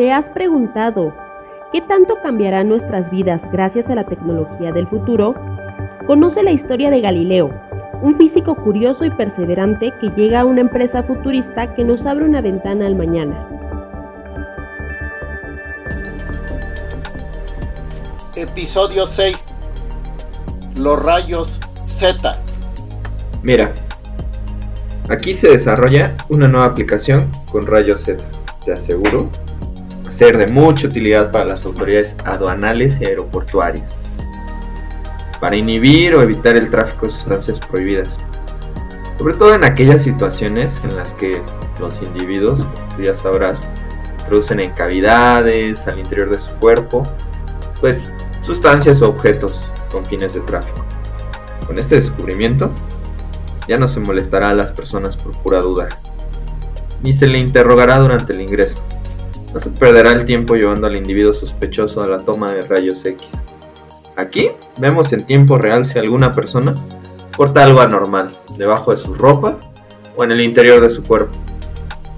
¿Te has preguntado qué tanto cambiarán nuestras vidas gracias a la tecnología del futuro? Conoce la historia de Galileo, un físico curioso y perseverante que llega a una empresa futurista que nos abre una ventana al mañana. Episodio 6. Los rayos Z. Mira, aquí se desarrolla una nueva aplicación con rayos Z. Te aseguro ser de mucha utilidad para las autoridades aduanales y aeroportuarias, para inhibir o evitar el tráfico de sustancias prohibidas, sobre todo en aquellas situaciones en las que los individuos, como ya sabrás, producen en cavidades al interior de su cuerpo, pues sustancias o objetos con fines de tráfico. Con este descubrimiento, ya no se molestará a las personas por pura duda, ni se le interrogará durante el ingreso. No se perderá el tiempo llevando al individuo sospechoso a la toma de rayos X. Aquí vemos en tiempo real si alguna persona porta algo anormal debajo de su ropa o en el interior de su cuerpo.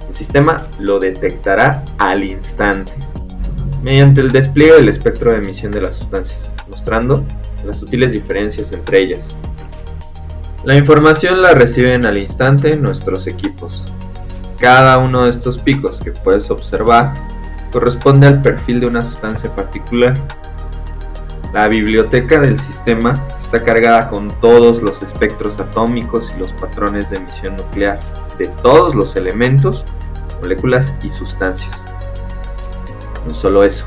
El sistema lo detectará al instante mediante el despliegue del espectro de emisión de las sustancias, mostrando las sutiles diferencias entre ellas. La información la reciben al instante nuestros equipos, cada uno de estos picos que puedes observar corresponde al perfil de una sustancia particular. La biblioteca del sistema está cargada con todos los espectros atómicos y los patrones de emisión nuclear de todos los elementos, moléculas y sustancias. No solo eso,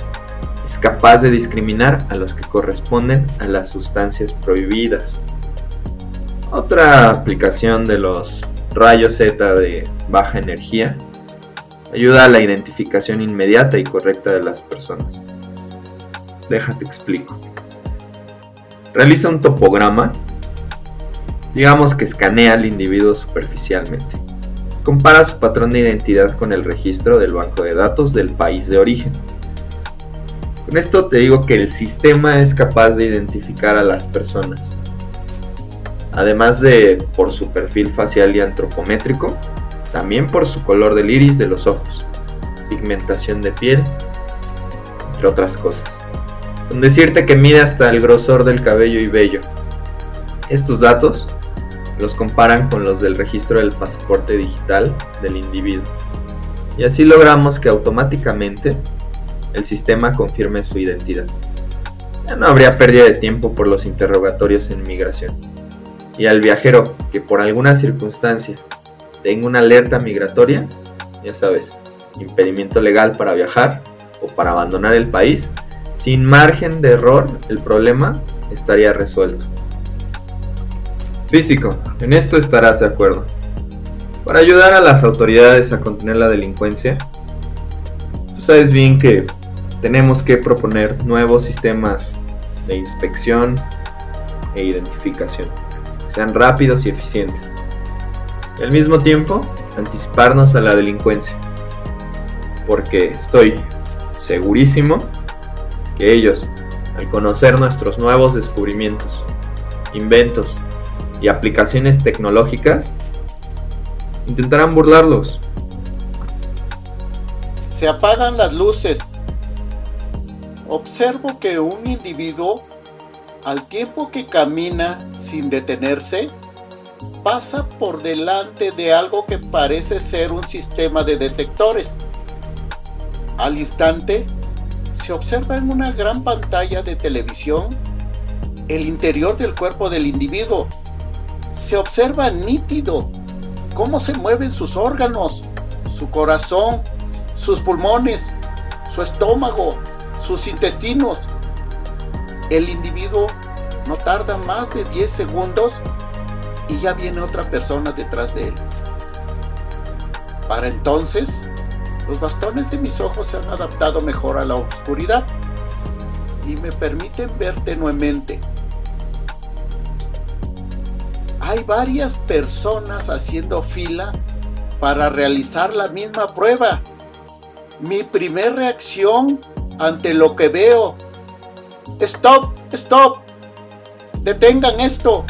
es capaz de discriminar a los que corresponden a las sustancias prohibidas. Otra aplicación de los rayos Z de baja energía ayuda a la identificación inmediata y correcta de las personas. Déjate explico. Realiza un topograma, digamos que escanea al individuo superficialmente. Compara su patrón de identidad con el registro del banco de datos del país de origen. Con esto te digo que el sistema es capaz de identificar a las personas además de por su perfil facial y antropométrico, también por su color del iris de los ojos, pigmentación de piel, entre otras cosas. Con decirte que mide hasta el grosor del cabello y vello. Estos datos los comparan con los del registro del pasaporte digital del individuo. Y así logramos que automáticamente el sistema confirme su identidad. Ya no habría pérdida de tiempo por los interrogatorios en migración y al viajero que por alguna circunstancia tenga una alerta migratoria, ya sabes, impedimento legal para viajar o para abandonar el país, sin margen de error el problema estaría resuelto. Físico, en esto estarás de acuerdo. Para ayudar a las autoridades a contener la delincuencia, tú sabes bien que tenemos que proponer nuevos sistemas de inspección e identificación sean rápidos y eficientes. Y al mismo tiempo, anticiparnos a la delincuencia. Porque estoy segurísimo que ellos, al conocer nuestros nuevos descubrimientos, inventos y aplicaciones tecnológicas, intentarán burlarlos. Se apagan las luces. Observo que un individuo al tiempo que camina sin detenerse, pasa por delante de algo que parece ser un sistema de detectores. Al instante, se observa en una gran pantalla de televisión el interior del cuerpo del individuo. Se observa nítido cómo se mueven sus órganos, su corazón, sus pulmones, su estómago, sus intestinos, el individuo no tarda más de 10 segundos y ya viene otra persona detrás de él. Para entonces, los bastones de mis ojos se han adaptado mejor a la oscuridad y me permiten ver tenuemente. Hay varias personas haciendo fila para realizar la misma prueba. Mi primer reacción ante lo que veo Stop, stop. Detengan esto.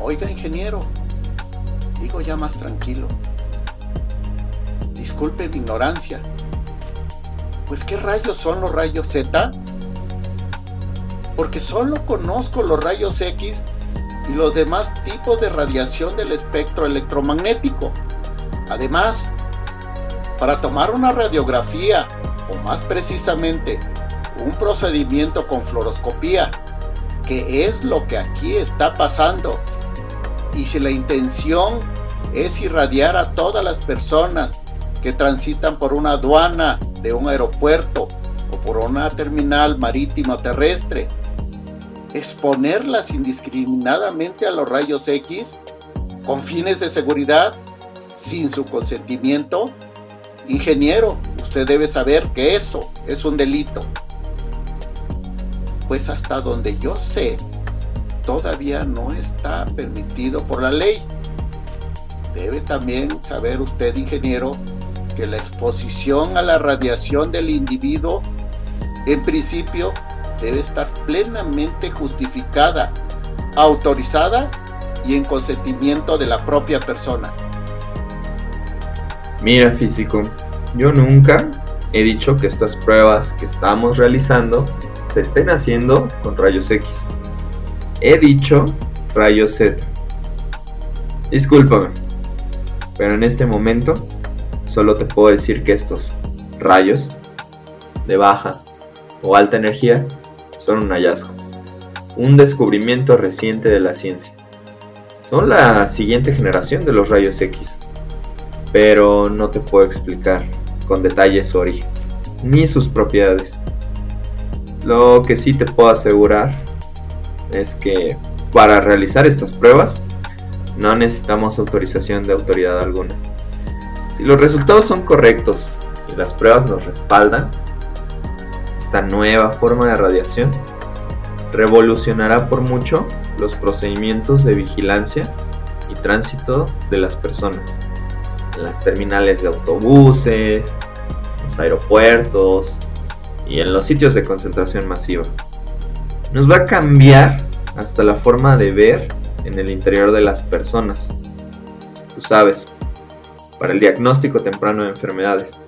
Oiga, ingeniero. Digo ya más tranquilo. Disculpe mi ignorancia. Pues ¿qué rayos son los rayos Z? Porque solo conozco los rayos X y los demás tipos de radiación del espectro electromagnético. Además, para tomar una radiografía, o más precisamente, un procedimiento con fluoroscopía, que es lo que aquí está pasando, y si la intención es irradiar a todas las personas que transitan por una aduana de un aeropuerto o por una terminal marítima terrestre, exponerlas indiscriminadamente a los rayos X con fines de seguridad sin su consentimiento? Ingeniero, usted debe saber que eso es un delito. Pues hasta donde yo sé, todavía no está permitido por la ley. Debe también saber usted, ingeniero, que la exposición a la radiación del individuo, en principio, debe estar plenamente justificada, autorizada y en consentimiento de la propia persona. Mira físico, yo nunca he dicho que estas pruebas que estamos realizando se estén haciendo con rayos X. He dicho rayos Z. Discúlpame, pero en este momento solo te puedo decir que estos rayos de baja o alta energía son un hallazgo, un descubrimiento reciente de la ciencia. Son la siguiente generación de los rayos X pero no te puedo explicar con detalle su origen, ni sus propiedades. Lo que sí te puedo asegurar es que para realizar estas pruebas no necesitamos autorización de autoridad alguna. Si los resultados son correctos y las pruebas nos respaldan, esta nueva forma de radiación revolucionará por mucho los procedimientos de vigilancia y tránsito de las personas las terminales de autobuses, los aeropuertos y en los sitios de concentración masiva. Nos va a cambiar hasta la forma de ver en el interior de las personas. Tú sabes, para el diagnóstico temprano de enfermedades,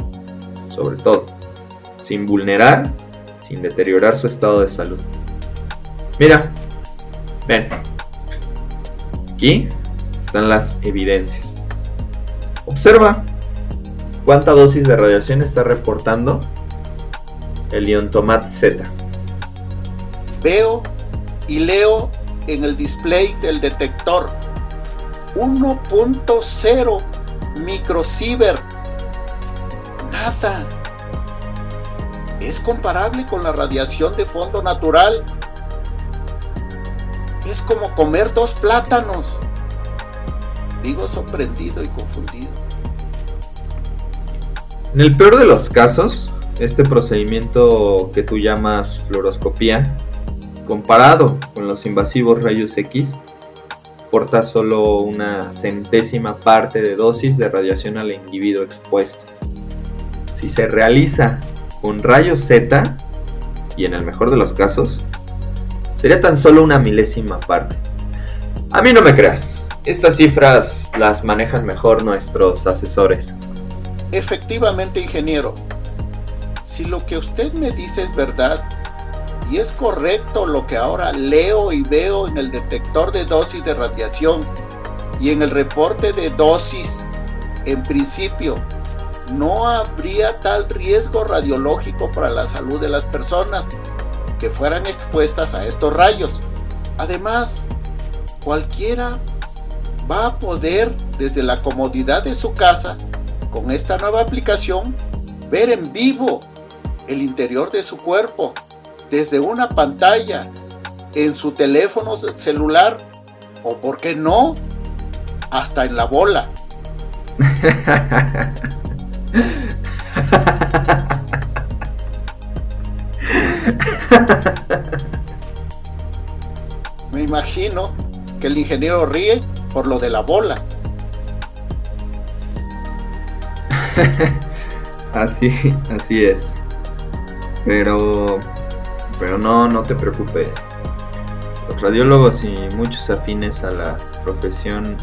sobre todo, sin vulnerar, sin deteriorar su estado de salud. Mira, ven, aquí están las evidencias. Observa cuánta dosis de radiación está reportando el iontomat Z. Veo y leo en el display del detector 1.0 microsievert. Nada. Es comparable con la radiación de fondo natural. Es como comer dos plátanos. Digo sorprendido y confundido. En el peor de los casos, este procedimiento que tú llamas fluoroscopía, comparado con los invasivos rayos X, porta solo una centésima parte de dosis de radiación al individuo expuesto. Si se realiza con rayos Z, y en el mejor de los casos, sería tan solo una milésima parte. A mí no me creas, estas cifras las manejan mejor nuestros asesores. Efectivamente, ingeniero. Si lo que usted me dice es verdad y es correcto lo que ahora leo y veo en el detector de dosis de radiación y en el reporte de dosis, en principio, no habría tal riesgo radiológico para la salud de las personas que fueran expuestas a estos rayos. Además, cualquiera va a poder desde la comodidad de su casa con esta nueva aplicación ver en vivo el interior de su cuerpo desde una pantalla en su teléfono celular o por qué no hasta en la bola. Me imagino que el ingeniero ríe por lo de la bola. así, así es. Pero, pero no, no te preocupes. Los radiólogos y muchos afines a la profesión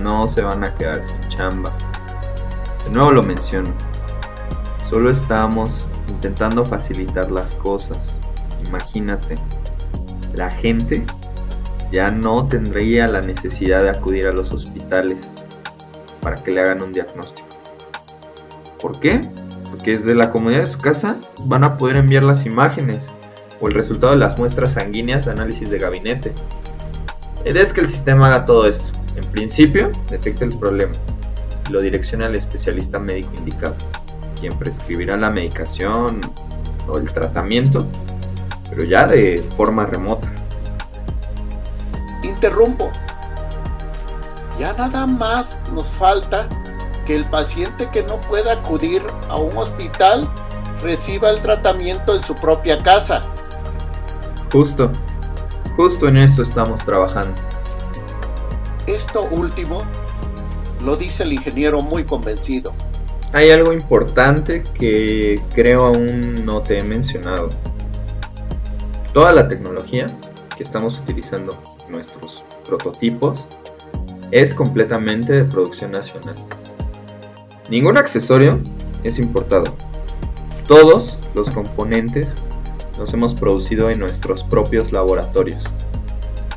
no se van a quedar sin chamba. De nuevo lo menciono. Solo estamos intentando facilitar las cosas. Imagínate, la gente ya no tendría la necesidad de acudir a los hospitales para que le hagan un diagnóstico. ¿Por qué? Porque desde la comodidad de su casa van a poder enviar las imágenes o el resultado de las muestras sanguíneas de análisis de gabinete. La idea es que el sistema haga todo esto. En principio, detecte el problema y lo direccione al especialista médico indicado, quien prescribirá la medicación o el tratamiento, pero ya de forma remota. Interrumpo. Ya nada más nos falta que el paciente que no pueda acudir a un hospital reciba el tratamiento en su propia casa. Justo, justo en eso estamos trabajando. Esto último lo dice el ingeniero muy convencido. Hay algo importante que creo aún no te he mencionado. Toda la tecnología que estamos utilizando nuestros prototipos es completamente de producción nacional. Ningún accesorio es importado. Todos los componentes los hemos producido en nuestros propios laboratorios,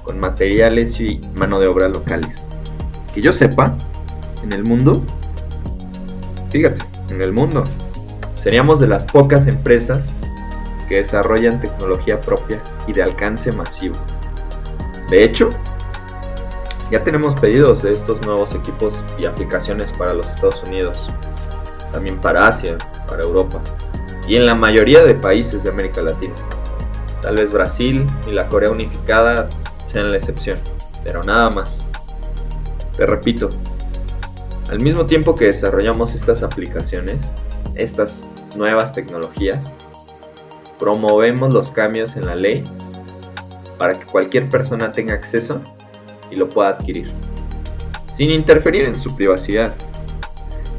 con materiales y mano de obra locales. Que yo sepa, en el mundo, fíjate, en el mundo, seríamos de las pocas empresas que desarrollan tecnología propia y de alcance masivo. De hecho, ya tenemos pedidos de estos nuevos equipos y aplicaciones para los Estados Unidos, también para Asia, para Europa y en la mayoría de países de América Latina. Tal vez Brasil y la Corea unificada sean la excepción, pero nada más. Te repito, al mismo tiempo que desarrollamos estas aplicaciones, estas nuevas tecnologías, promovemos los cambios en la ley para que cualquier persona tenga acceso y lo pueda adquirir, sin interferir en su privacidad.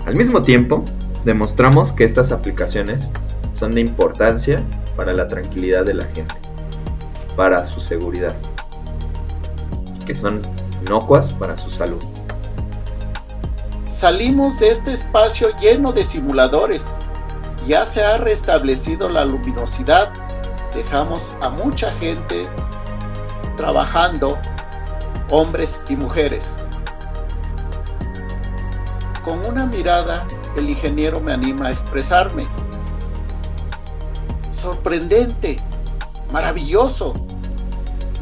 Al mismo tiempo, demostramos que estas aplicaciones son de importancia para la tranquilidad de la gente, para su seguridad, que son inocuas para su salud. Salimos de este espacio lleno de simuladores. Ya se ha restablecido la luminosidad. Dejamos a mucha gente trabajando hombres y mujeres. Con una mirada, el ingeniero me anima a expresarme. Sorprendente, maravilloso.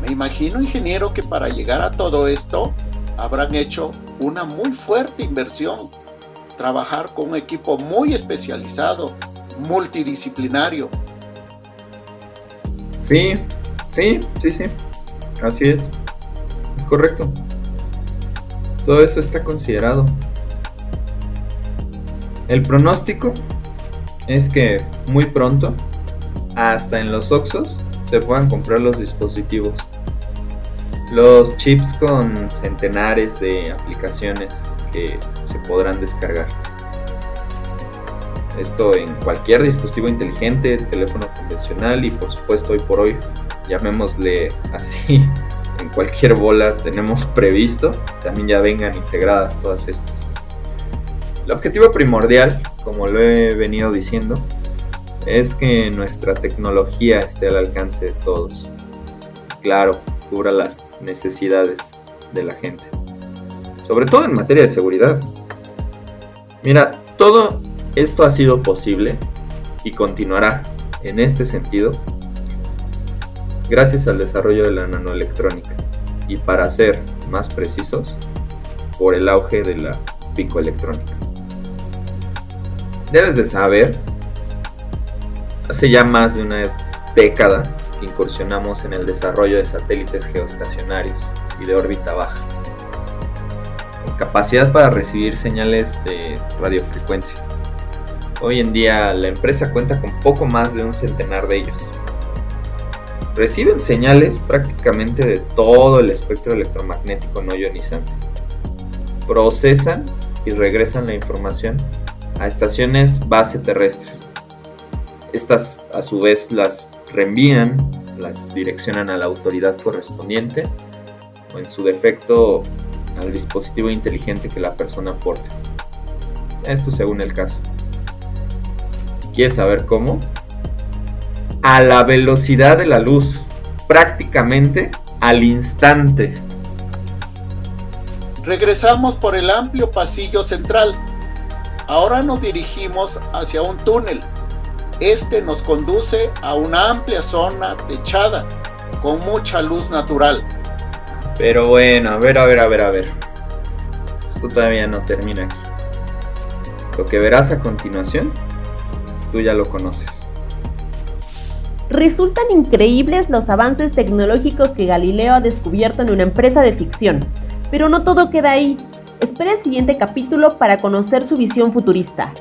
Me imagino, ingeniero, que para llegar a todo esto habrán hecho una muy fuerte inversión. Trabajar con un equipo muy especializado, multidisciplinario. Sí, sí, sí, sí. Así es correcto. Todo eso está considerado. El pronóstico es que muy pronto, hasta en los Oxos, se puedan comprar los dispositivos. Los chips con centenares de aplicaciones que se podrán descargar. Esto en cualquier dispositivo inteligente, teléfono convencional y por supuesto hoy por hoy, llamémosle así, cualquier bola tenemos previsto, también ya vengan integradas todas estas. El objetivo primordial, como lo he venido diciendo, es que nuestra tecnología esté al alcance de todos. Claro, cubra las necesidades de la gente. Sobre todo en materia de seguridad. Mira, todo esto ha sido posible y continuará en este sentido gracias al desarrollo de la nanoelectrónica y para ser más precisos, por el auge de la picoelectrónica. Debes de saber, hace ya más de una década que incursionamos en el desarrollo de satélites geoestacionarios y de órbita baja, con capacidad para recibir señales de radiofrecuencia. Hoy en día la empresa cuenta con poco más de un centenar de ellos, reciben señales prácticamente de todo el espectro electromagnético no ionizante. Procesan y regresan la información a estaciones base terrestres. Estas a su vez las reenvían, las direccionan a la autoridad correspondiente o en su defecto al dispositivo inteligente que la persona porte. Esto según el caso. ¿Quieres saber cómo? A la velocidad de la luz, prácticamente al instante. Regresamos por el amplio pasillo central. Ahora nos dirigimos hacia un túnel. Este nos conduce a una amplia zona techada con mucha luz natural. Pero bueno, a ver, a ver, a ver, a ver. Esto todavía no termina aquí. Lo que verás a continuación, tú ya lo conoces. Resultan increíbles los avances tecnológicos que Galileo ha descubierto en una empresa de ficción, pero no todo queda ahí. Espera el siguiente capítulo para conocer su visión futurista.